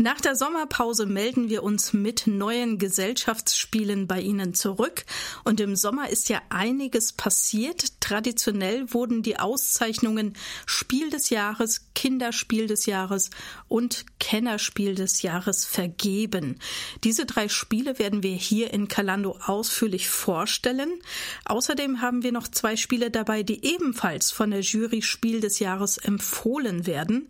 Nach der Sommerpause melden wir uns mit neuen Gesellschaftsspielen bei Ihnen zurück. Und im Sommer ist ja einiges passiert. Traditionell wurden die Auszeichnungen Spiel des Jahres, Kinderspiel des Jahres und Kennerspiel des Jahres vergeben. Diese drei Spiele werden wir hier in Kalando ausführlich vorstellen. Außerdem haben wir noch zwei Spiele dabei, die ebenfalls von der Jury Spiel des Jahres empfohlen werden.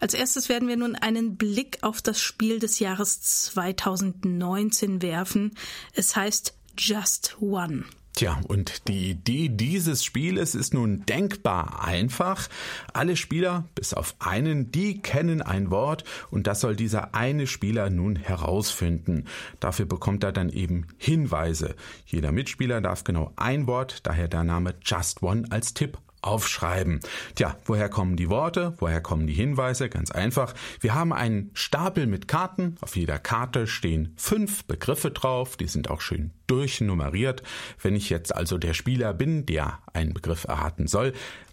Als erstes werden wir nun einen Blick auf das Spiel des Jahres 2019 werfen. Es heißt Just One. Tja, und die Idee dieses Spieles ist nun denkbar einfach. Alle Spieler, bis auf einen, die kennen ein Wort und das soll dieser eine Spieler nun herausfinden. Dafür bekommt er dann eben Hinweise. Jeder Mitspieler darf genau ein Wort, daher der Name Just One als Tipp aufschreiben. Tja, woher kommen die Worte? Woher kommen die Hinweise? Ganz einfach. Wir haben einen Stapel mit Karten. Auf jeder Karte stehen fünf Begriffe drauf. Die sind auch schön durchnummeriert. Wenn ich jetzt also der Spieler bin, der einen Begriff erraten soll,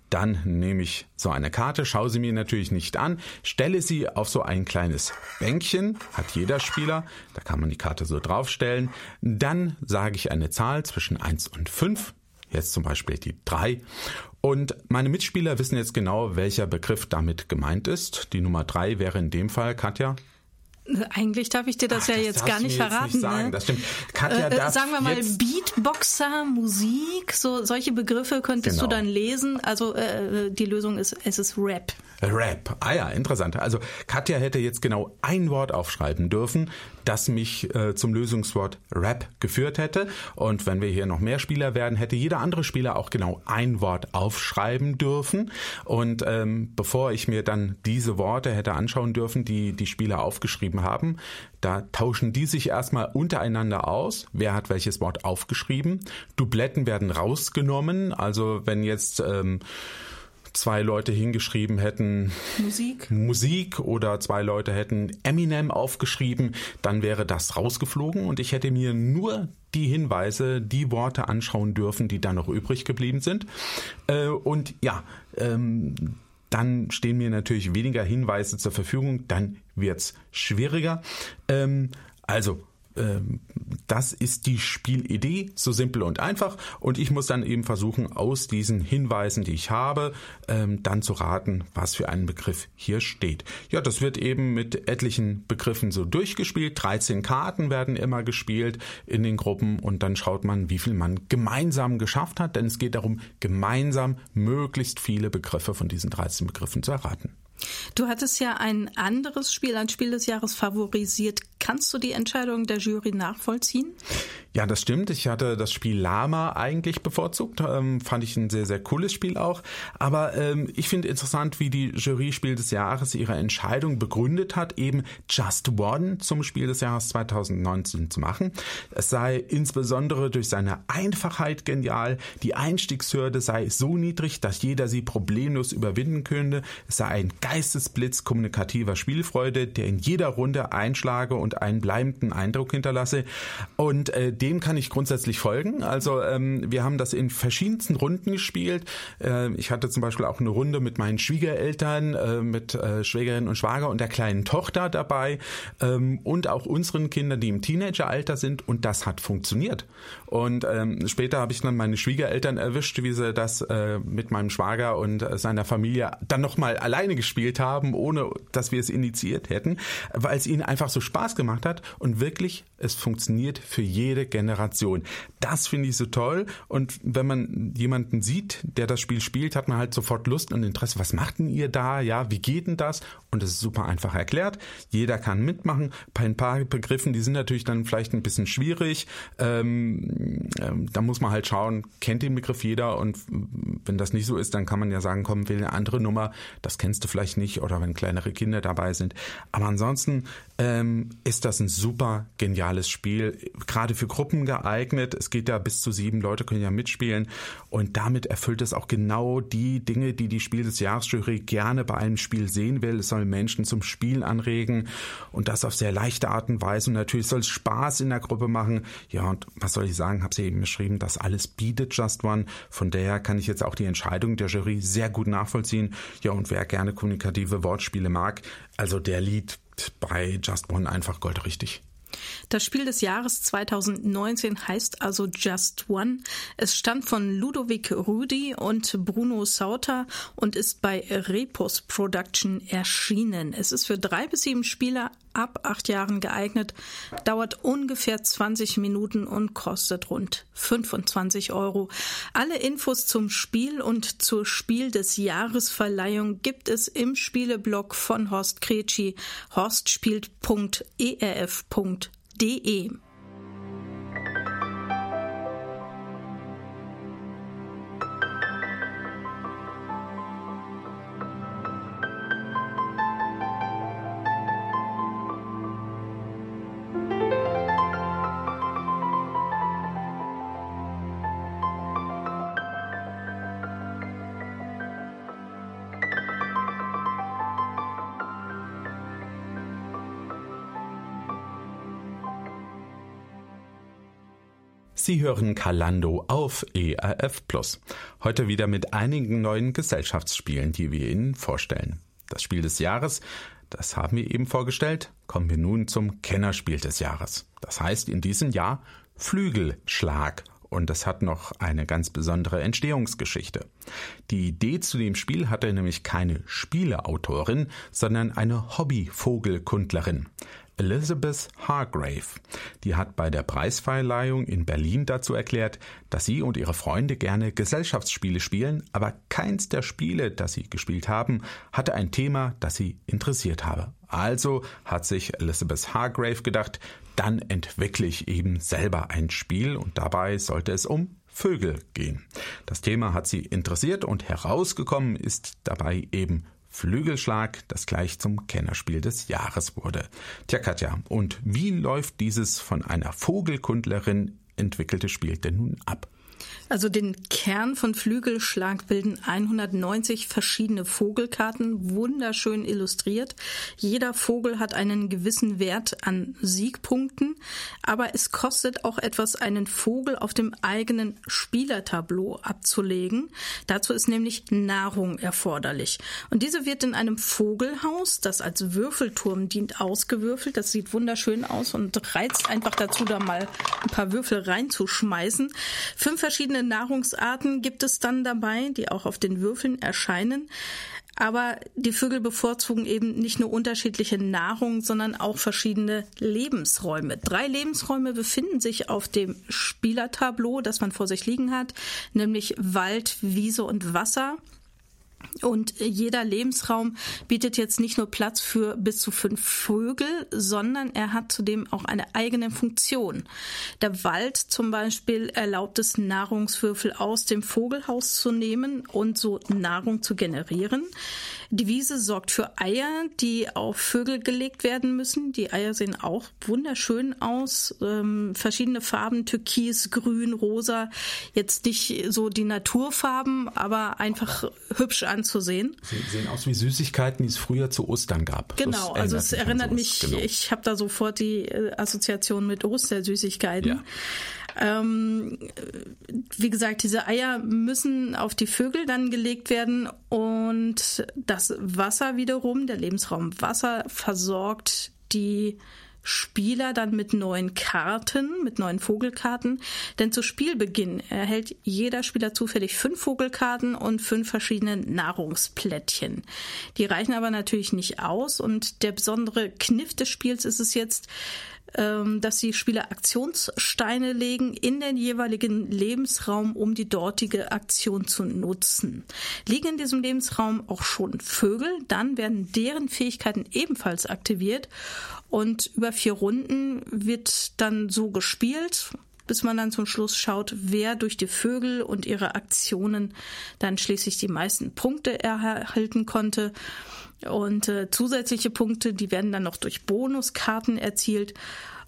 dann nehme ich so eine Karte, schaue sie mir natürlich nicht an, stelle sie auf so ein kleines Bänkchen, hat jeder Spieler, da kann man die Karte so draufstellen. Dann sage ich eine Zahl zwischen eins und fünf jetzt zum Beispiel die drei. Und meine Mitspieler wissen jetzt genau, welcher Begriff damit gemeint ist. Die Nummer drei wäre in dem Fall, Katja. Eigentlich darf ich dir das Ach, ja das jetzt gar nicht verraten. Nicht sagen. Ne? Das stimmt. Katja äh, äh sagen wir mal Beatboxer, Musik, so solche Begriffe könntest genau. du dann lesen. Also äh, die Lösung ist, es ist Rap. Rap. Ah ja, interessant. Also Katja hätte jetzt genau ein Wort aufschreiben dürfen, das mich äh, zum Lösungswort Rap geführt hätte. Und wenn wir hier noch mehr Spieler werden, hätte jeder andere Spieler auch genau ein Wort aufschreiben dürfen. Und ähm, bevor ich mir dann diese Worte hätte anschauen dürfen, die die Spieler aufgeschrieben haben, da tauschen die sich erstmal untereinander aus. Wer hat welches Wort aufgeschrieben? Dubletten werden rausgenommen. Also wenn jetzt ähm, zwei Leute hingeschrieben hätten Musik. Musik oder zwei Leute hätten Eminem aufgeschrieben, dann wäre das rausgeflogen und ich hätte mir nur die Hinweise, die Worte anschauen dürfen, die dann noch übrig geblieben sind. Äh, und ja, ähm, dann stehen mir natürlich weniger Hinweise zur Verfügung, dann wird's schwieriger. Ähm, also das ist die Spielidee, so simpel und einfach. Und ich muss dann eben versuchen, aus diesen Hinweisen, die ich habe, ähm, dann zu raten, was für einen Begriff hier steht. Ja, das wird eben mit etlichen Begriffen so durchgespielt. 13 Karten werden immer gespielt in den Gruppen und dann schaut man, wie viel man gemeinsam geschafft hat, denn es geht darum, gemeinsam möglichst viele Begriffe von diesen 13 Begriffen zu erraten. Du hattest ja ein anderes Spiel, ein Spiel des Jahres favorisiert. Kannst du die Entscheidung der Jury nachvollziehen? Ja, das stimmt. Ich hatte das Spiel Lama eigentlich bevorzugt. Ähm, fand ich ein sehr, sehr cooles Spiel auch. Aber ähm, ich finde interessant, wie die Jury Spiel des Jahres ihre Entscheidung begründet hat, eben Just One zum Spiel des Jahres 2019 zu machen. Es sei insbesondere durch seine Einfachheit genial. Die Einstiegshürde sei so niedrig, dass jeder sie problemlos überwinden könnte. Es sei ein Geistesblitz kommunikativer Spielfreude, der in jeder Runde einschlage und einen bleibenden Eindruck hinterlasse. Und äh, dem kann ich grundsätzlich folgen. Also ähm, wir haben das in verschiedensten Runden gespielt. Äh, ich hatte zum Beispiel auch eine Runde mit meinen Schwiegereltern, äh, mit äh, Schwägerin und Schwager und der kleinen Tochter dabei ähm, und auch unseren Kindern, die im Teenageralter sind. Und das hat funktioniert. Und ähm, später habe ich dann meine Schwiegereltern erwischt, wie sie das äh, mit meinem Schwager und äh, seiner Familie dann nochmal alleine gespielt haben, ohne dass wir es initiiert hätten, weil es ihnen einfach so Spaß gemacht hat und wirklich es funktioniert für jede Generation. Das finde ich so toll und wenn man jemanden sieht, der das Spiel spielt, hat man halt sofort Lust und Interesse. Was macht denn ihr da? Ja, wie geht denn das? Und es ist super einfach erklärt. Jeder kann mitmachen. Bei ein paar Begriffen, die sind natürlich dann vielleicht ein bisschen schwierig. Ähm, ähm, da muss man halt schauen, kennt den Begriff jeder und wenn das nicht so ist, dann kann man ja sagen, komm, wähl eine andere Nummer. Das kennst du vielleicht nicht oder wenn kleinere Kinder dabei sind. Aber ansonsten ähm, ist das ein super geniales Spiel, gerade für Gruppen geeignet. Es geht ja bis zu sieben Leute können ja mitspielen und damit erfüllt es auch genau die Dinge, die die Spiel des Jahresjury gerne bei einem Spiel sehen will. Es soll Menschen zum Spiel anregen und das auf sehr leichte Art und Weise und natürlich soll es Spaß in der Gruppe machen. Ja und was soll ich sagen, habe sie eben beschrieben, das alles bietet Just One. Von daher kann ich jetzt auch die Entscheidung der Jury sehr gut nachvollziehen. Ja und wer gerne kommunikative Wortspiele mag, also der Lied bei Just One einfach goldrichtig. Das Spiel des Jahres 2019 heißt also Just One. Es stammt von Ludovic Rudi und Bruno Sauter und ist bei Repos Production erschienen. Es ist für drei bis sieben Spieler ab acht Jahren geeignet, dauert ungefähr 20 Minuten und kostet rund 25 Euro. Alle Infos zum Spiel und zur Spiel des Jahresverleihung gibt es im Spieleblog von Horst Kretschi, horstspielt.erf.de. Sie hören Kalando auf ERF Plus. Heute wieder mit einigen neuen Gesellschaftsspielen, die wir Ihnen vorstellen. Das Spiel des Jahres, das haben wir eben vorgestellt, kommen wir nun zum Kennerspiel des Jahres. Das heißt in diesem Jahr Flügelschlag und es hat noch eine ganz besondere Entstehungsgeschichte. Die Idee zu dem Spiel hatte nämlich keine Spieleautorin, sondern eine Hobbyvogelkundlerin. Elizabeth Hargrave. Die hat bei der Preisverleihung in Berlin dazu erklärt, dass sie und ihre Freunde gerne Gesellschaftsspiele spielen, aber keins der Spiele, das sie gespielt haben, hatte ein Thema, das sie interessiert habe. Also hat sich Elizabeth Hargrave gedacht, dann entwickle ich eben selber ein Spiel und dabei sollte es um Vögel gehen. Das Thema hat sie interessiert und herausgekommen ist dabei eben Flügelschlag, das gleich zum Kennerspiel des Jahres wurde. Tja, Katja, und wie läuft dieses von einer Vogelkundlerin entwickelte Spiel denn nun ab? Also den Kern von Flügelschlag bilden 190 verschiedene Vogelkarten, wunderschön illustriert. Jeder Vogel hat einen gewissen Wert an Siegpunkten, aber es kostet auch etwas, einen Vogel auf dem eigenen Spielertableau abzulegen. Dazu ist nämlich Nahrung erforderlich. Und diese wird in einem Vogelhaus, das als Würfelturm dient, ausgewürfelt. Das sieht wunderschön aus und reizt einfach dazu, da mal ein paar Würfel reinzuschmeißen. Fünf verschiedene Nahrungsarten gibt es dann dabei, die auch auf den Würfeln erscheinen. Aber die Vögel bevorzugen eben nicht nur unterschiedliche Nahrung, sondern auch verschiedene Lebensräume. Drei Lebensräume befinden sich auf dem Spielertableau, das man vor sich liegen hat, nämlich Wald, Wiese und Wasser. Und jeder Lebensraum bietet jetzt nicht nur Platz für bis zu fünf Vögel, sondern er hat zudem auch eine eigene Funktion. Der Wald zum Beispiel erlaubt es, Nahrungswürfel aus dem Vogelhaus zu nehmen und so Nahrung zu generieren. Die Wiese sorgt für Eier, die auf Vögel gelegt werden müssen. Die Eier sehen auch wunderschön aus. Ähm, verschiedene Farben, Türkis, Grün, Rosa. Jetzt nicht so die Naturfarben, aber einfach hübsch anzusehen. Sie sehen aus wie Süßigkeiten, die es früher zu Ostern gab. Genau, also es erinnert mich, genau. ich habe da sofort die äh, Assoziation mit Ostersüßigkeiten. Ja. Ähm, wie gesagt, diese Eier müssen auf die Vögel dann gelegt werden und das Wasser wiederum, der Lebensraum Wasser, versorgt die Spieler dann mit neuen Karten, mit neuen Vogelkarten. Denn zu Spielbeginn erhält jeder Spieler zufällig fünf Vogelkarten und fünf verschiedene Nahrungsplättchen. Die reichen aber natürlich nicht aus und der besondere Kniff des Spiels ist es jetzt, dass die Spieler Aktionssteine legen in den jeweiligen Lebensraum, um die dortige Aktion zu nutzen. Liegen in diesem Lebensraum auch schon Vögel, dann werden deren Fähigkeiten ebenfalls aktiviert und über vier Runden wird dann so gespielt, bis man dann zum Schluss schaut, wer durch die Vögel und ihre Aktionen dann schließlich die meisten Punkte erhalten konnte. Und äh, zusätzliche Punkte, die werden dann noch durch Bonuskarten erzielt,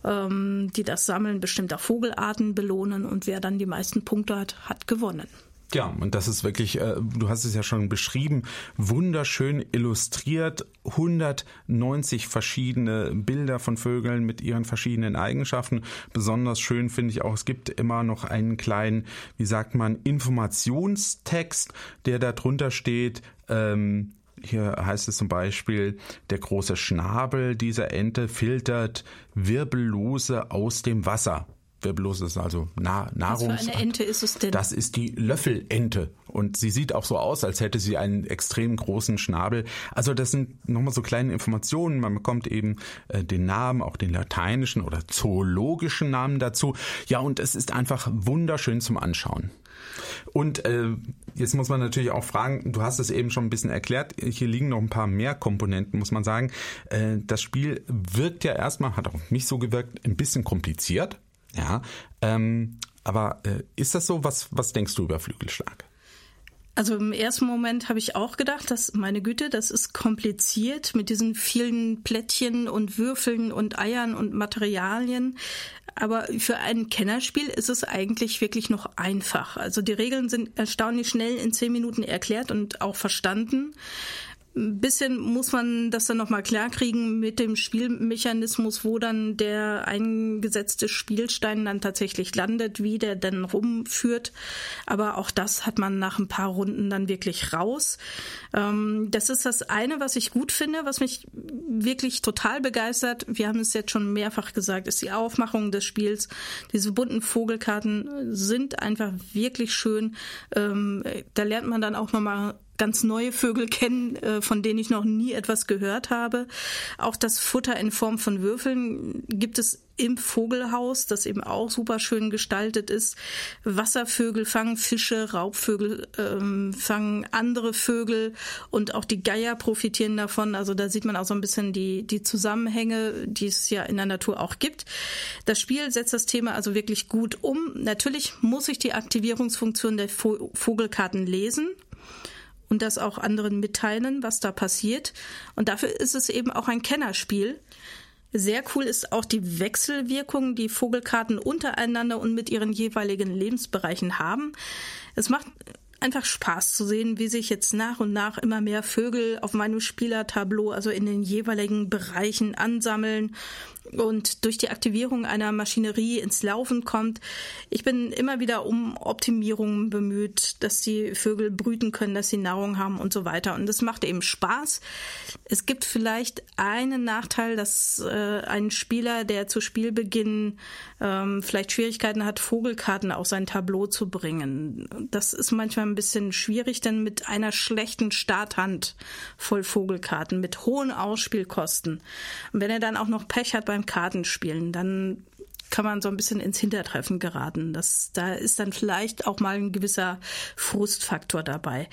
ähm, die das Sammeln bestimmter Vogelarten belohnen. Und wer dann die meisten Punkte hat, hat gewonnen. Ja, und das ist wirklich, äh, du hast es ja schon beschrieben, wunderschön illustriert, 190 verschiedene Bilder von Vögeln mit ihren verschiedenen Eigenschaften. Besonders schön finde ich auch, es gibt immer noch einen kleinen, wie sagt man, Informationstext, der da drunter steht, ähm, Hier heißt es zum Beispiel, der große Schnabel dieser Ente filtert Wirbellose aus dem Wasser. Wirbellos ist also Na Nahrungs. Was für eine Ente ist es denn? Das ist die Löffelente. Und sie sieht auch so aus, als hätte sie einen extrem großen Schnabel. Also das sind nochmal so kleine Informationen. Man bekommt eben äh, den Namen, auch den lateinischen oder zoologischen Namen dazu. Ja, und es ist einfach wunderschön zum Anschauen. Und äh, jetzt muss man natürlich auch fragen, du hast es eben schon ein bisschen erklärt, hier liegen noch ein paar mehr Komponenten, muss man sagen. Äh, das Spiel wirkt ja erstmal, hat auf mich so gewirkt, ein bisschen kompliziert. Ja, ähm, aber äh, ist das so? Was, was denkst du über Flügelschlag? Also im ersten Moment habe ich auch gedacht, dass meine Güte, das ist kompliziert mit diesen vielen Plättchen und Würfeln und Eiern und Materialien. Aber für ein Kennerspiel ist es eigentlich wirklich noch einfach. Also die Regeln sind erstaunlich schnell in zehn Minuten erklärt und auch verstanden. Ein bisschen muss man das dann nochmal klarkriegen mit dem Spielmechanismus, wo dann der eingesetzte Spielstein dann tatsächlich landet, wie der dann rumführt. Aber auch das hat man nach ein paar Runden dann wirklich raus. Ähm, das ist das eine, was ich gut finde, was mich wirklich total begeistert. Wir haben es jetzt schon mehrfach gesagt, ist die Aufmachung des Spiels. Diese bunten Vogelkarten sind einfach wirklich schön. Ähm, da lernt man dann auch nochmal ganz neue Vögel kennen, äh, von denen ich noch nie etwas gehört habe. Auch das Futter in Form von Würfeln gibt es im Vogelhaus, das eben auch super schön gestaltet ist. Wasservögel fangen Fische, Raubvögel ähm, fangen andere Vögel und auch die Geier profitieren davon. Also da sieht man auch so ein bisschen die, die Zusammenhänge, die es ja in der Natur auch gibt. Das Spiel setzt das Thema also wirklich gut um. Natürlich muss ich die Aktivierungsfunktion der Vogelkarten lesen und das auch anderen mitteilen, was da passiert. Und dafür ist es eben auch ein Kennerspiel. Sehr cool ist auch die Wechselwirkung, die Vogelkarten untereinander und mit ihren jeweiligen Lebensbereichen haben. Es macht einfach Spaß zu sehen, wie sich jetzt nach und nach immer mehr Vögel auf meinem Spielertableau, also in den jeweiligen Bereichen ansammeln und durch die Aktivierung einer Maschinerie ins Laufen kommt. Ich bin immer wieder um Optimierungen bemüht, dass die Vögel brüten können, dass sie Nahrung haben und so weiter. Und das macht eben Spaß. Es gibt vielleicht einen Nachteil, dass äh, ein Spieler, der zu Spielbeginn ähm, vielleicht Schwierigkeiten hat, Vogelkarten auf sein Tableau zu bringen. Das ist manchmal ein bisschen schwierig, denn mit einer schlechten Starthand voll Vogelkarten, mit hohen Ausspielkosten. Und wenn er dann auch noch Pech hat beim Kartenspielen, dann kann man so ein bisschen ins Hintertreffen geraten. Das, da ist dann vielleicht auch mal ein gewisser Frustfaktor dabei.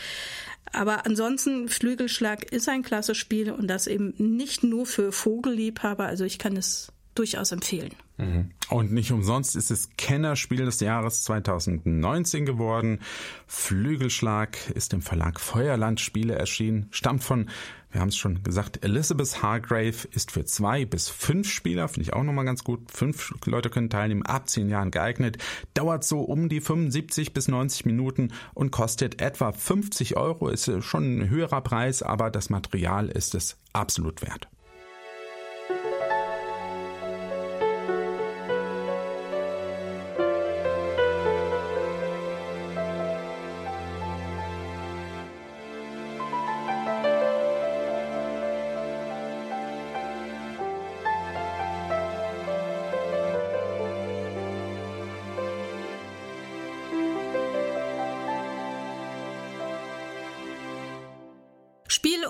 Aber ansonsten, Flügelschlag ist ein klasse Spiel und das eben nicht nur für Vogelliebhaber. Also ich kann es durchaus empfehlen. Mhm. Und nicht umsonst ist es Kennerspiel des Jahres 2019 geworden. Flügelschlag ist im Verlag Feuerland Spiele erschienen, stammt von, wir haben es schon gesagt, Elizabeth Hargrave, ist für zwei bis fünf Spieler, finde ich auch nochmal ganz gut. Fünf Leute können teilnehmen, ab zehn Jahren geeignet, dauert so um die 75 bis 90 Minuten und kostet etwa 50 Euro, ist schon ein höherer Preis, aber das Material ist es absolut wert.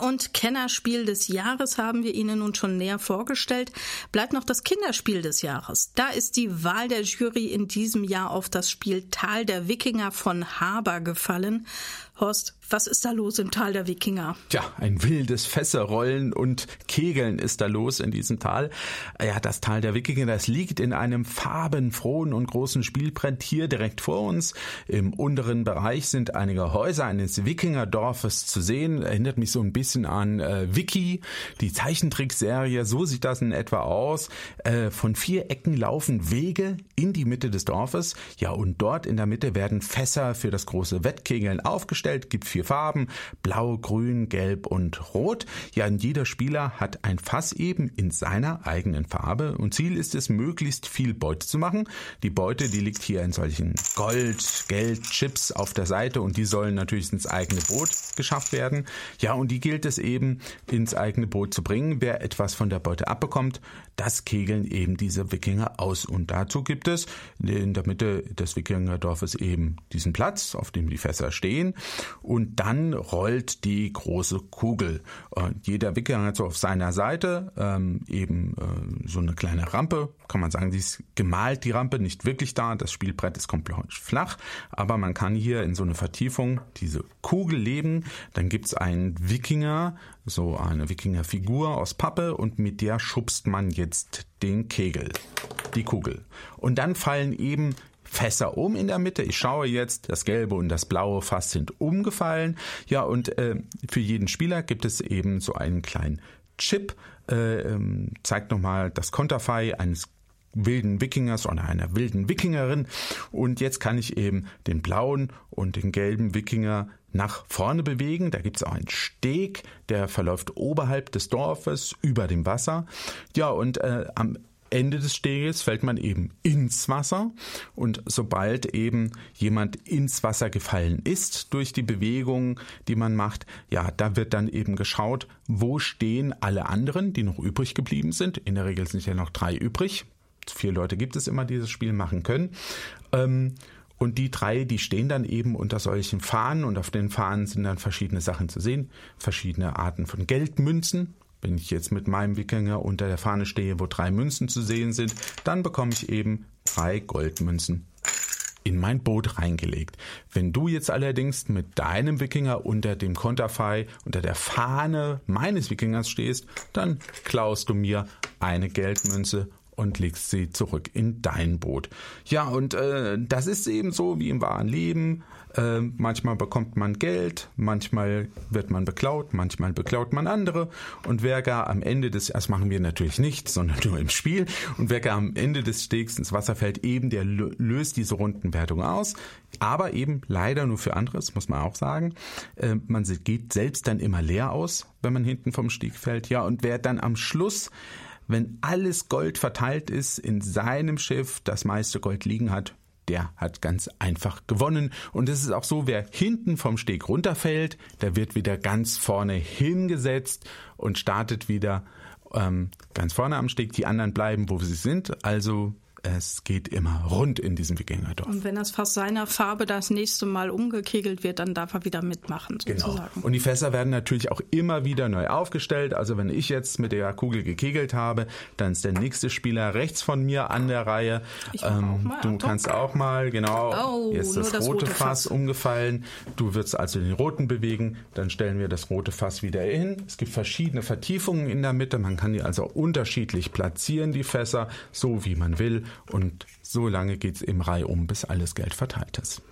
Und Kennerspiel des Jahres haben wir Ihnen nun schon näher vorgestellt. Bleibt noch das Kinderspiel des Jahres. Da ist die Wahl der Jury in diesem Jahr auf das Spiel Tal der Wikinger von Haber gefallen. Horst, was ist da los im Tal der Wikinger? Tja, ein wildes Fässerrollen und Kegeln ist da los in diesem Tal. Ja, das Tal der Wikinger, das liegt in einem farbenfrohen und großen Spielbrett hier direkt vor uns. Im unteren Bereich sind einige Häuser eines Wikingerdorfes zu sehen. Erinnert mich so ein bisschen an äh, Wiki, die Zeichentrickserie. So sieht das in etwa aus. Äh, von vier Ecken laufen Wege in die Mitte des Dorfes. Ja, und dort in der Mitte werden Fässer für das große Wettkegeln aufgestellt aufgestellt, gibt vier Farben, blau, grün, gelb und rot. Ja, und jeder Spieler hat ein Fass eben in seiner eigenen Farbe und Ziel ist es, möglichst viel Beute zu machen. Die Beute, die liegt hier in solchen Gold, Geld, Chips auf der Seite und die sollen natürlich ins eigene Boot geschafft werden. Ja, und die gilt es eben ins eigene Boot zu bringen. Wer etwas von der Beute abbekommt, das kegeln eben diese Wikinger aus. Und dazu gibt es in der Mitte des Wikingerdorfes eben diesen Platz, auf dem die Fässer stehen. Und dann rollt die große Kugel. Und jeder Wikinger hat so auf seiner Seite ähm, eben äh, so eine kleine Rampe. Kann man sagen, sie ist gemalt, die Rampe, nicht wirklich da. Das Spielbrett ist komplett flach. Aber man kann hier in so eine Vertiefung diese Kugel leben. Dann gibt es einen Wikinger, so eine Wikingerfigur aus Pappe und mit der schubst man jetzt den Kegel, die Kugel. Und dann fallen eben Fässer um in der Mitte. Ich schaue jetzt, das gelbe und das blaue Fass sind umgefallen. Ja, und äh, für jeden Spieler gibt es eben so einen kleinen Chip, äh, ähm, zeigt nochmal das Konterfei eines wilden Wikingers oder einer wilden Wikingerin. Und jetzt kann ich eben den blauen und den gelben Wikinger nach vorne bewegen. Da gibt es auch einen Steg, der verläuft oberhalb des Dorfes über dem Wasser. Ja, und äh, am Ende des Steges fällt man eben ins Wasser und sobald eben jemand ins Wasser gefallen ist durch die Bewegung, die man macht, ja, da wird dann eben geschaut, wo stehen alle anderen, die noch übrig geblieben sind. In der Regel sind ja noch drei übrig. Vier Leute gibt es immer, die dieses Spiel machen können. Ähm, und die drei, die stehen dann eben unter solchen Fahnen und auf den Fahnen sind dann verschiedene Sachen zu sehen. Verschiedene Arten von Geldmünzen. Wenn ich jetzt mit meinem Wikinger unter der Fahne stehe, wo drei Münzen zu sehen sind, dann bekomme ich eben drei Goldmünzen in mein Boot reingelegt. Wenn du jetzt allerdings mit deinem Wikinger unter dem Konterfei, unter der Fahne meines Wikingers stehst, dann klaust du mir eine Geldmünze und legst sie zurück in dein Boot. Ja, und äh, das ist eben so wie im wahren Leben. Äh, manchmal bekommt man Geld, manchmal wird man beklaut, manchmal beklaut man andere. Und wer gar am Ende des, das machen wir natürlich nicht, sondern nur im Spiel, und wer gar am Ende des Stegs ins Wasser fällt, eben der löst diese Rundenwertung aus. Aber eben leider nur für anderes, muss man auch sagen. Äh, man geht selbst dann immer leer aus, wenn man hinten vom Steg fällt. Ja, und wer dann am Schluss wenn alles Gold verteilt ist in seinem Schiff, das meiste Gold liegen hat, der hat ganz einfach gewonnen. Und es ist auch so, wer hinten vom Steg runterfällt, der wird wieder ganz vorne hingesetzt und startet wieder ähm, ganz vorne am Steg. Die anderen bleiben, wo sie sind. Also es geht immer rund in diesem Wikingerdorf. Und wenn das Fass seiner Farbe das nächste Mal umgekegelt wird, dann darf er wieder mitmachen, genau. sozusagen. Genau. Und die Fässer werden natürlich auch immer wieder neu aufgestellt. Also wenn ich jetzt mit der Kugel gekegelt habe, dann ist der nächste Spieler rechts von mir an der Reihe. Ähm, du Top. kannst auch mal, genau. Oh, jetzt ist das, das rote, rote Fass, Fass umgefallen. Du wirst also den roten bewegen. Dann stellen wir das rote Fass wieder hin. Es gibt verschiedene Vertiefungen in der Mitte. Man kann die also unterschiedlich platzieren, die Fässer, so wie man will. Und so lange geht es im Reihe um, bis alles Geld verteilt ist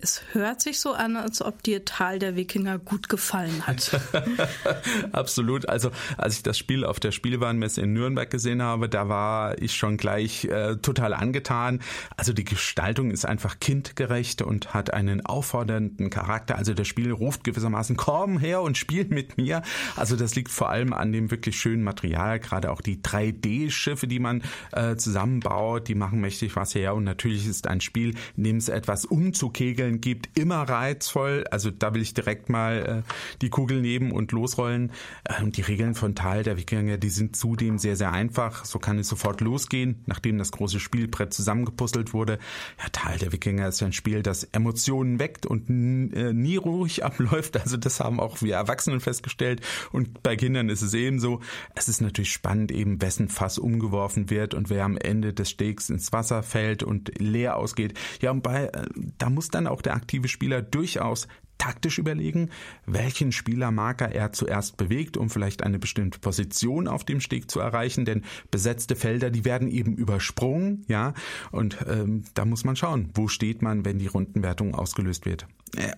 es hört sich so an, als ob dir Tal der Wikinger gut gefallen hat. Absolut. Also als ich das Spiel auf der Spielwarenmesse in Nürnberg gesehen habe, da war ich schon gleich äh, total angetan. Also die Gestaltung ist einfach kindgerecht und hat einen auffordernden Charakter. Also das Spiel ruft gewissermaßen, komm her und spiel mit mir. Also das liegt vor allem an dem wirklich schönen Material. Gerade auch die 3D-Schiffe, die man äh, zusammenbaut, die machen mächtig was her. Und natürlich ist ein Spiel, in dem es etwas umzukegeln Regeln gibt, immer reizvoll. Also da will ich direkt mal äh, die Kugel nehmen und losrollen. Ähm, die Regeln von Tal der Wikinger, die sind zudem sehr, sehr einfach. So kann es sofort losgehen, nachdem das große Spielbrett zusammengepuzzelt wurde. Ja, Tal der Wikinger ist ja ein Spiel, das Emotionen weckt und äh, nie ruhig abläuft. Also das haben auch wir Erwachsenen festgestellt. Und bei Kindern ist es ebenso. Es ist natürlich spannend, eben wessen Fass umgeworfen wird und wer am Ende des Stegs ins Wasser fällt und leer ausgeht. Ja, und bei, äh, da muss dann auch der aktive Spieler durchaus taktisch überlegen, welchen Spielermarker er zuerst bewegt, um vielleicht eine bestimmte Position auf dem Steg zu erreichen, denn besetzte Felder, die werden eben übersprungen, ja, und ähm, da muss man schauen, wo steht man, wenn die Rundenwertung ausgelöst wird. Äh,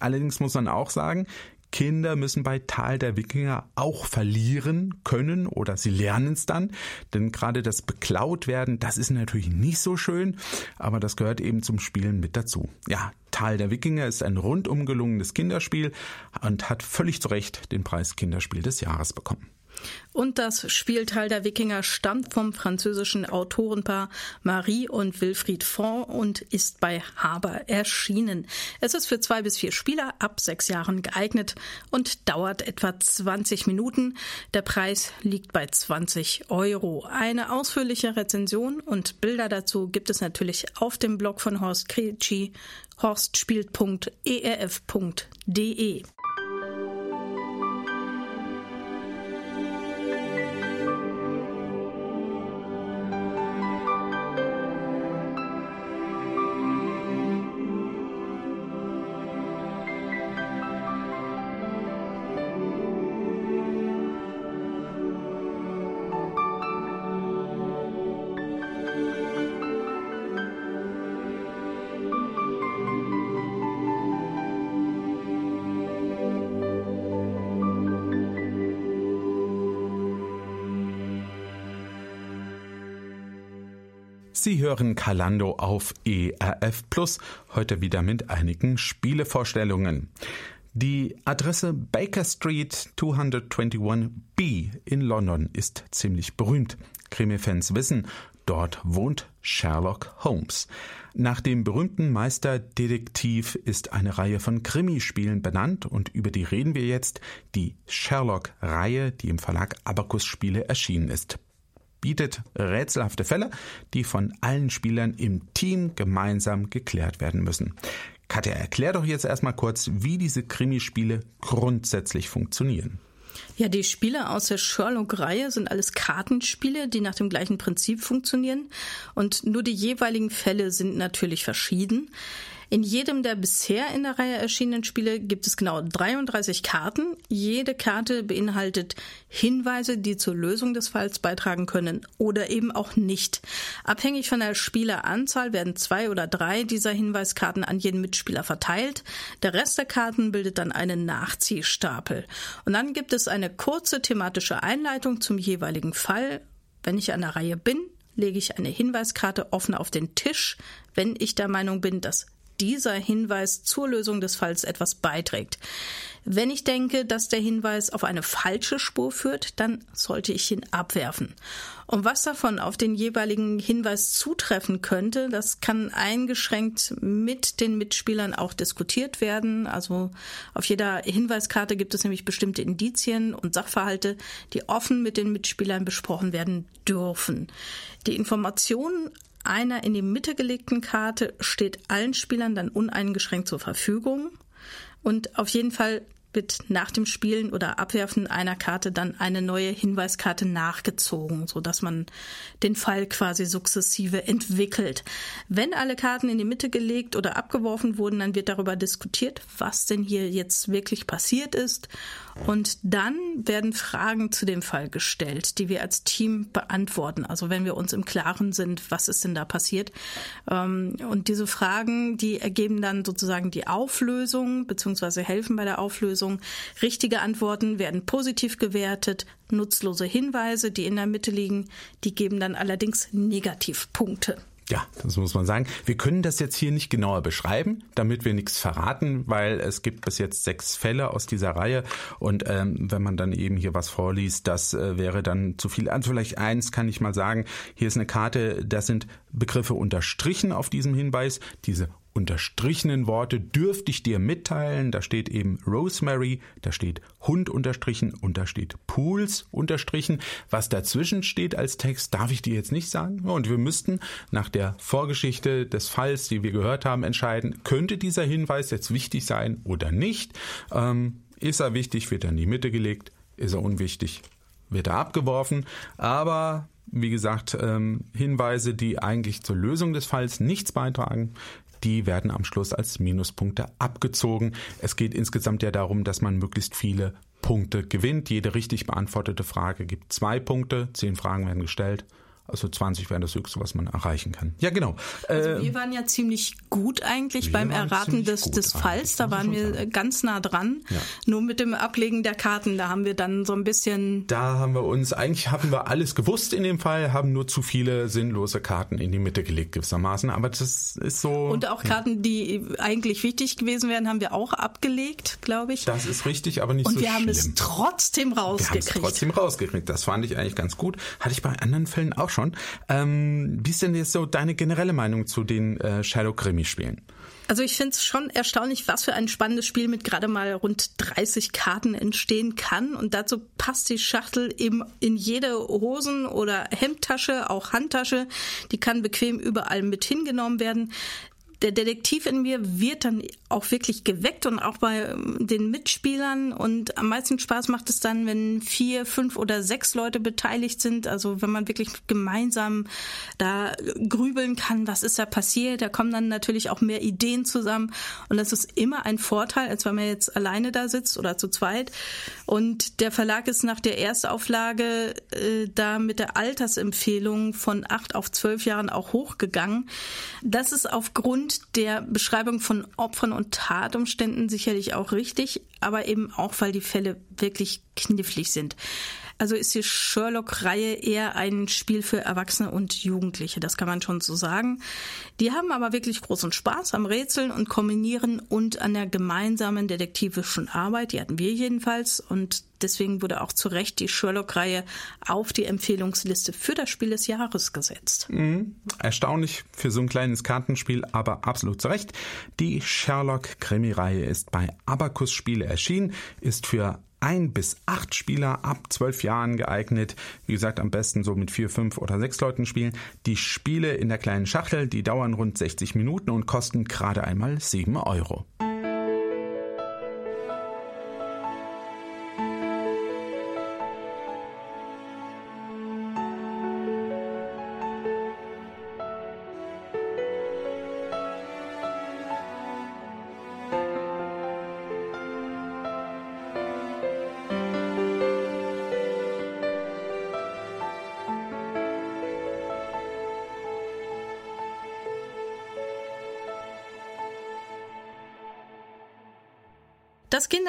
allerdings muss man auch sagen, Kinder müssen bei Tal der Wikinger auch verlieren können oder sie lernen es dann. Denn gerade das beklaut werden, das ist natürlich nicht so schön, aber das gehört eben zum Spielen mit dazu. Ja, Tal der Wikinger ist ein rundum gelungenes Kinderspiel und hat völlig zu Recht den Preis Kinderspiel des Jahres bekommen. Und das Spielteil der Wikinger stammt vom französischen Autorenpaar Marie und Wilfried Font und ist bei Haber erschienen. Es ist für zwei bis vier Spieler ab sechs Jahren geeignet und dauert etwa 20 Minuten. Der Preis liegt bei 20 Euro. Eine ausführliche Rezension und Bilder dazu gibt es natürlich auf dem Blog von Horst Kretschi horstspielt.erf.de. Sie hören Kalando auf ERF Plus, heute wieder mit einigen Spielevorstellungen. Die Adresse Baker Street 221B in London ist ziemlich berühmt. Krimi-Fans wissen, dort wohnt Sherlock Holmes. Nach dem berühmten Meisterdetektiv ist eine Reihe von Krimispielen benannt und über die reden wir jetzt, die Sherlock-Reihe, die im Verlag Abacus Spiele erschienen ist bietet rätselhafte Fälle, die von allen Spielern im Team gemeinsam geklärt werden müssen. Katja, erklär doch jetzt erstmal kurz, wie diese Krimispiele grundsätzlich funktionieren. Ja, die Spiele aus der Sherlock-Reihe sind alles Kartenspiele, die nach dem gleichen Prinzip funktionieren. Und nur die jeweiligen Fälle sind natürlich verschieden. In jedem der bisher in der Reihe erschienenen Spiele gibt es genau 33 Karten. Jede Karte beinhaltet Hinweise, die zur Lösung des Falls beitragen können oder eben auch nicht. Abhängig von der Spieleranzahl werden zwei oder drei dieser Hinweiskarten an jeden Mitspieler verteilt. Der Rest der Karten bildet dann einen Nachziehstapel. Und dann gibt es eine kurze thematische Einleitung zum jeweiligen Fall. Wenn ich an der Reihe bin, lege ich eine Hinweiskarte offen auf den Tisch, wenn ich der Meinung bin, dass dieser Hinweis zur Lösung des Falls etwas beiträgt. Wenn ich denke, dass der Hinweis auf eine falsche Spur führt, dann sollte ich ihn abwerfen. Und was davon auf den jeweiligen Hinweis zutreffen könnte, das kann eingeschränkt mit den Mitspielern auch diskutiert werden. Also auf jeder Hinweiskarte gibt es nämlich bestimmte Indizien und Sachverhalte, die offen mit den Mitspielern besprochen werden dürfen. Die Informationen einer in die Mitte gelegten Karte steht allen Spielern dann uneingeschränkt zur Verfügung. Und auf jeden Fall wird nach dem Spielen oder Abwerfen einer Karte dann eine neue Hinweiskarte nachgezogen, so dass man den Fall quasi sukzessive entwickelt. Wenn alle Karten in die Mitte gelegt oder abgeworfen wurden, dann wird darüber diskutiert, was denn hier jetzt wirklich passiert ist. Und dann werden Fragen zu dem Fall gestellt, die wir als Team beantworten. Also wenn wir uns im Klaren sind, was ist denn da passiert. Ähm, und diese Fragen, die ergeben dann sozusagen die Auflösung, beziehungsweise helfen bei der Auflösung Lösung. Richtige Antworten werden positiv gewertet. Nutzlose Hinweise, die in der Mitte liegen, die geben dann allerdings Negativpunkte. Ja, das muss man sagen. Wir können das jetzt hier nicht genauer beschreiben, damit wir nichts verraten, weil es gibt bis jetzt sechs Fälle aus dieser Reihe und ähm, wenn man dann eben hier was vorliest, das äh, wäre dann zu viel. Also vielleicht eins kann ich mal sagen. Hier ist eine Karte, da sind Begriffe unterstrichen auf diesem Hinweis. Diese unterstrichenen Worte dürfte ich dir mitteilen. Da steht eben Rosemary, da steht Hund unterstrichen und da steht Pools unterstrichen. Was dazwischen steht als Text, darf ich dir jetzt nicht sagen. Und wir müssten nach der Vorgeschichte des Falls, die wir gehört haben, entscheiden, könnte dieser Hinweis jetzt wichtig sein oder nicht. Ähm, ist er wichtig, wird er in die Mitte gelegt. Ist er unwichtig, wird er abgeworfen. Aber wie gesagt, ähm, Hinweise, die eigentlich zur Lösung des Falls nichts beitragen, die werden am Schluss als Minuspunkte abgezogen. Es geht insgesamt ja darum, dass man möglichst viele Punkte gewinnt. Jede richtig beantwortete Frage gibt zwei Punkte. Zehn Fragen werden gestellt. Also 20 wäre das höchste, was man erreichen kann. Ja, genau. Also wir ähm, waren ja ziemlich gut eigentlich beim Erraten des, des Falls. Da waren wir sagen. ganz nah dran. Ja. Nur mit dem Ablegen der Karten, da haben wir dann so ein bisschen. Da haben wir uns, eigentlich haben wir alles gewusst in dem Fall, haben nur zu viele sinnlose Karten in die Mitte gelegt gewissermaßen. Aber das ist so. Und auch Karten, die eigentlich wichtig gewesen wären, haben wir auch abgelegt, glaube ich. Das ist richtig, aber nicht Und so schlimm. Und wir haben es trotzdem rausgekriegt. Wir haben es trotzdem rausgekriegt. Das fand ich eigentlich ganz gut. Hatte ich bei anderen Fällen auch schon. Ähm, wie ist denn jetzt so deine generelle Meinung zu den äh, Shadow Krimi Spielen? Also ich finde es schon erstaunlich, was für ein spannendes Spiel mit gerade mal rund 30 Karten entstehen kann. Und dazu passt die Schachtel eben in jede Hosen- oder Hemdtasche, auch Handtasche. Die kann bequem überall mit hingenommen werden der Detektiv in mir wird dann auch wirklich geweckt und auch bei ähm, den Mitspielern. Und am meisten Spaß macht es dann, wenn vier, fünf oder sechs Leute beteiligt sind. Also wenn man wirklich gemeinsam da grübeln kann, was ist da passiert. Da kommen dann natürlich auch mehr Ideen zusammen. Und das ist immer ein Vorteil, als wenn man jetzt alleine da sitzt oder zu zweit. Und der Verlag ist nach der Erstauflage äh, da mit der Altersempfehlung von acht auf zwölf Jahren auch hochgegangen. Das ist aufgrund der Beschreibung von Opfern und Tatumständen sicherlich auch richtig, aber eben auch, weil die Fälle wirklich knifflig sind. Also ist die Sherlock-Reihe eher ein Spiel für Erwachsene und Jugendliche, das kann man schon so sagen. Die haben aber wirklich großen Spaß am Rätseln und Kombinieren und an der gemeinsamen detektivischen Arbeit, die hatten wir jedenfalls und deswegen wurde auch zu Recht die Sherlock-Reihe auf die Empfehlungsliste für das Spiel des Jahres gesetzt. Mhm. Erstaunlich für so ein kleines Kartenspiel, aber absolut zu Recht. Die Sherlock-Krimi-Reihe ist bei Abacus Spiele erschienen, ist für ein bis acht Spieler ab zwölf Jahren geeignet. Wie gesagt, am besten so mit vier, fünf oder sechs Leuten spielen. Die Spiele in der kleinen Schachtel, die dauern rund 60 Minuten und kosten gerade einmal sieben Euro.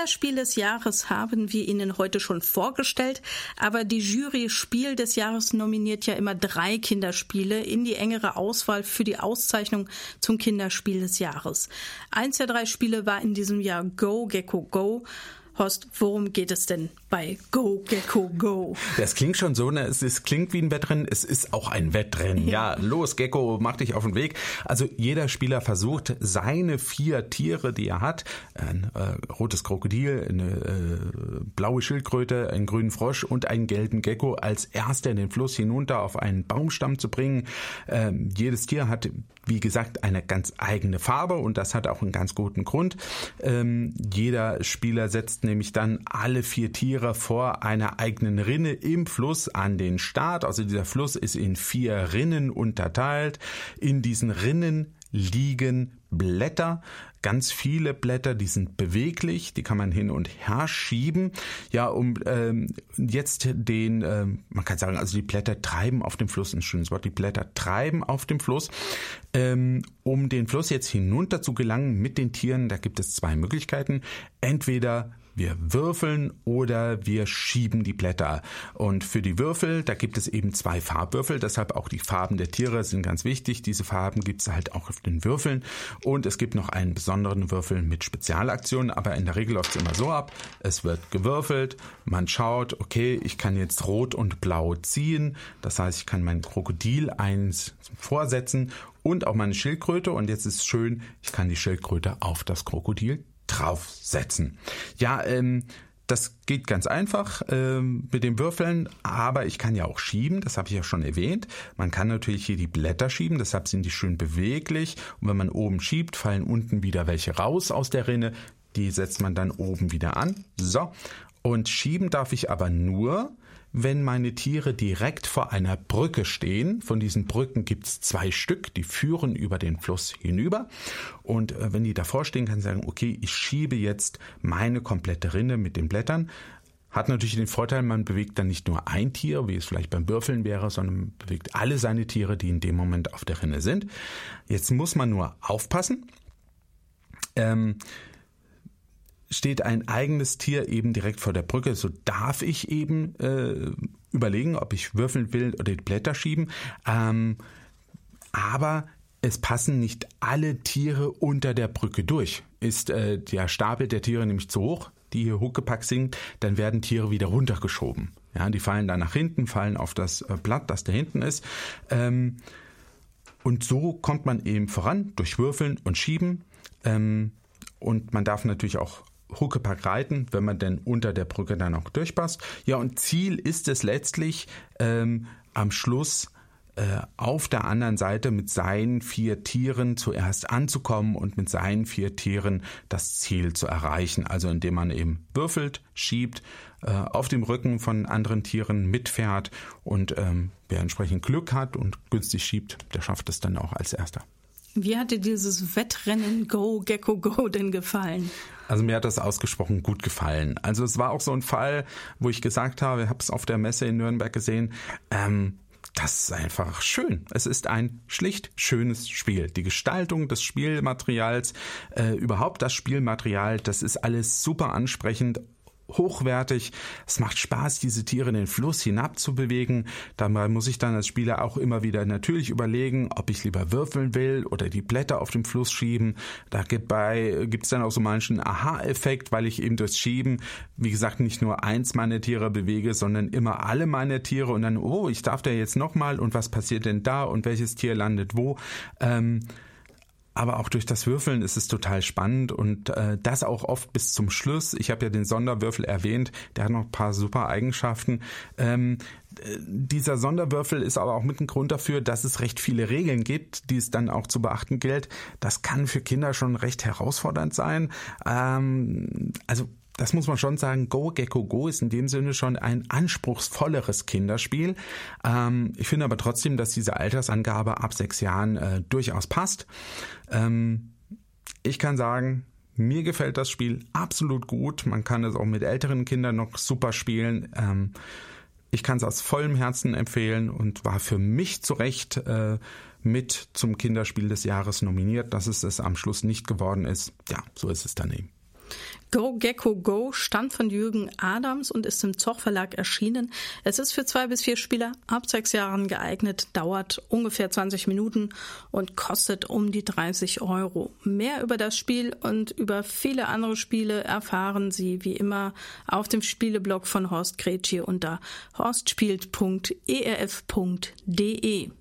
Kinderspiel des Jahres haben wir Ihnen heute schon vorgestellt, aber die Jury Spiel des Jahres nominiert ja immer drei Kinderspiele in die engere Auswahl für die Auszeichnung zum Kinderspiel des Jahres. Eins der drei Spiele war in diesem Jahr Go Gecko Go. Horst, worum geht es denn bei Go Gecko Go? Das klingt schon so, ne? es, es klingt wie ein Wettrennen, es ist auch ein Wettrennen. Ja. ja, los Gecko, mach dich auf den Weg. Also jeder Spieler versucht seine vier Tiere, die er hat, ein äh, rotes Krokodil, eine äh, blaue Schildkröte, einen grünen Frosch und einen gelben Gecko als erster in den Fluss hinunter auf einen Baumstamm zu bringen. Ähm, jedes Tier hat, wie gesagt, eine ganz eigene Farbe und das hat auch einen ganz guten Grund. Ähm, jeder Spieler setzt nämlich dann alle vier Tiere vor einer eigenen Rinne im Fluss an den Start. Also dieser Fluss ist in vier Rinnen unterteilt. In diesen Rinnen liegen Blätter, ganz viele Blätter, die sind beweglich, die kann man hin und her schieben. Ja, um ähm, jetzt den, ähm, man kann sagen, also die Blätter treiben auf dem Fluss, ein schönes Wort, die Blätter treiben auf dem Fluss. Ähm, um den Fluss jetzt hinunter zu gelangen mit den Tieren, da gibt es zwei Möglichkeiten. Entweder wir würfeln oder wir schieben die Blätter. Und für die Würfel, da gibt es eben zwei Farbwürfel, deshalb auch die Farben der Tiere sind ganz wichtig. Diese Farben gibt es halt auch auf den Würfeln. Und es gibt noch einen besonderen Würfel mit Spezialaktionen, aber in der Regel läuft es immer so ab. Es wird gewürfelt, man schaut, okay, ich kann jetzt rot und blau ziehen. Das heißt, ich kann mein Krokodil eins vorsetzen und auch meine Schildkröte. Und jetzt ist schön, ich kann die Schildkröte auf das Krokodil draufsetzen. Ja, ähm, das geht ganz einfach ähm, mit dem Würfeln, aber ich kann ja auch schieben, das habe ich ja schon erwähnt. Man kann natürlich hier die Blätter schieben, deshalb sind die schön beweglich. Und wenn man oben schiebt, fallen unten wieder welche raus aus der Rinne. Die setzt man dann oben wieder an. So. Und schieben darf ich aber nur, wenn meine Tiere direkt vor einer Brücke stehen. Von diesen Brücken gibt es zwei Stück, die führen über den Fluss hinüber. Und äh, wenn die davor stehen, kann ich sagen, okay, ich schiebe jetzt meine komplette Rinne mit den Blättern Hat natürlich den Vorteil, man bewegt dann nicht nur ein Tier, wie es vielleicht beim Würfeln wäre, sondern bewegt alle seine Tiere, die in dem Moment auf der Rinne sind. Jetzt muss man nur aufpassen. Ähm, steht ein eigenes Tier eben direkt vor der Brücke, so darf ich eben äh, überlegen, ob ich würfeln will oder die Blätter schieben. Ähm, aber es passen nicht alle Tiere unter der Brücke durch. Ist äh, der Stapel der Tiere nämlich zu hoch, die hier hochgepackt sind, dann werden Tiere wieder runtergeschoben. Ja, die fallen dann nach hinten, fallen auf das äh, Blatt, das da hinten ist. Ähm, und so kommt man eben voran durch Würfeln und Schieben. Ähm, und man darf natürlich auch Huckepack reiten, wenn man denn unter der Brücke dann auch durchpasst. Ja, und Ziel ist es letztlich ähm, am Schluss äh, auf der anderen Seite mit seinen vier Tieren zuerst anzukommen und mit seinen vier Tieren das Ziel zu erreichen. Also indem man eben würfelt, schiebt, äh, auf dem Rücken von anderen Tieren mitfährt und ähm, wer entsprechend Glück hat und günstig schiebt, der schafft es dann auch als erster. Wie hat dir dieses Wettrennen Go Gecko Go denn gefallen? Also mir hat das ausgesprochen gut gefallen. Also es war auch so ein Fall, wo ich gesagt habe, ich habe es auf der Messe in Nürnberg gesehen, ähm, das ist einfach schön. Es ist ein schlicht schönes Spiel. Die Gestaltung des Spielmaterials, äh, überhaupt das Spielmaterial, das ist alles super ansprechend hochwertig. Es macht Spaß, diese Tiere in den Fluss hinab zu bewegen. Dabei muss ich dann als Spieler auch immer wieder natürlich überlegen, ob ich lieber würfeln will oder die Blätter auf dem Fluss schieben. Da gibt es dann auch so manchen Aha-Effekt, weil ich eben durchs Schieben, wie gesagt, nicht nur eins meiner Tiere bewege, sondern immer alle meine Tiere und dann, oh, ich darf da jetzt nochmal und was passiert denn da und welches Tier landet wo. Ähm, aber auch durch das Würfeln ist es total spannend und äh, das auch oft bis zum Schluss. Ich habe ja den Sonderwürfel erwähnt, der hat noch ein paar super Eigenschaften. Ähm, äh, dieser Sonderwürfel ist aber auch mit ein Grund dafür, dass es recht viele Regeln gibt, die es dann auch zu beachten gilt. Das kann für Kinder schon recht herausfordernd sein. Ähm, also das muss man schon sagen, Go Gecko Go ist in dem Sinne schon ein anspruchsvolleres Kinderspiel. Ähm, ich finde aber trotzdem, dass diese Altersangabe ab sechs Jahren äh, durchaus passt. Ähm, ich kann sagen, mir gefällt das Spiel absolut gut. Man kann es auch mit älteren Kindern noch super spielen. Ähm, ich kann es aus vollem Herzen empfehlen und war für mich zu Recht äh, mit zum Kinderspiel des Jahres nominiert. Dass es es am Schluss nicht geworden ist, ja, so ist es dann eben. Go Gecko Go stammt von Jürgen Adams und ist im Zoch Verlag erschienen. Es ist für zwei bis vier Spieler ab sechs Jahren geeignet, dauert ungefähr 20 Minuten und kostet um die 30 Euro. Mehr über das Spiel und über viele andere Spiele erfahren Sie wie immer auf dem Spieleblog von Horst Gretschi unter horstspielt.erf.de.